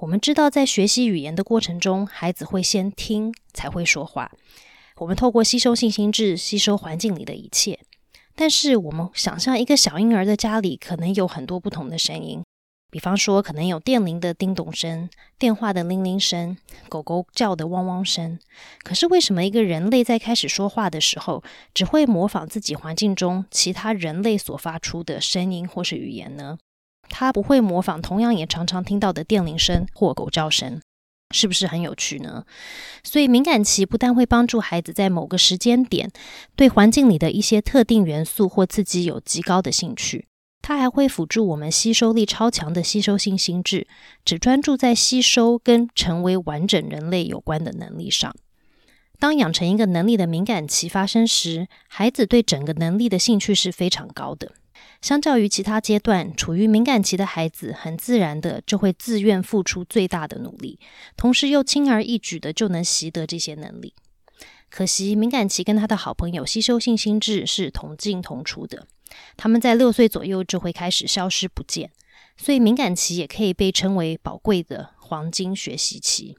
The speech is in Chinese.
我们知道，在学习语言的过程中，孩子会先听才会说话。我们透过吸收信心智，吸收环境里的一切。但是，我们想象一个小婴儿的家里，可能有很多不同的声音。比方说，可能有电铃的叮咚声、电话的铃铃声、狗狗叫的汪汪声。可是，为什么一个人类在开始说话的时候，只会模仿自己环境中其他人类所发出的声音或是语言呢？他不会模仿同样也常常听到的电铃声或狗叫声，是不是很有趣呢？所以敏感期不但会帮助孩子在某个时间点对环境里的一些特定元素或刺激有极高的兴趣，它还会辅助我们吸收力超强的吸收性心智，只专注在吸收跟成为完整人类有关的能力上。当养成一个能力的敏感期发生时，孩子对整个能力的兴趣是非常高的。相较于其他阶段，处于敏感期的孩子很自然的就会自愿付出最大的努力，同时又轻而易举的就能习得这些能力。可惜，敏感期跟他的好朋友吸收性心智是同进同出的，他们在六岁左右就会开始消失不见，所以敏感期也可以被称为宝贵的黄金学习期。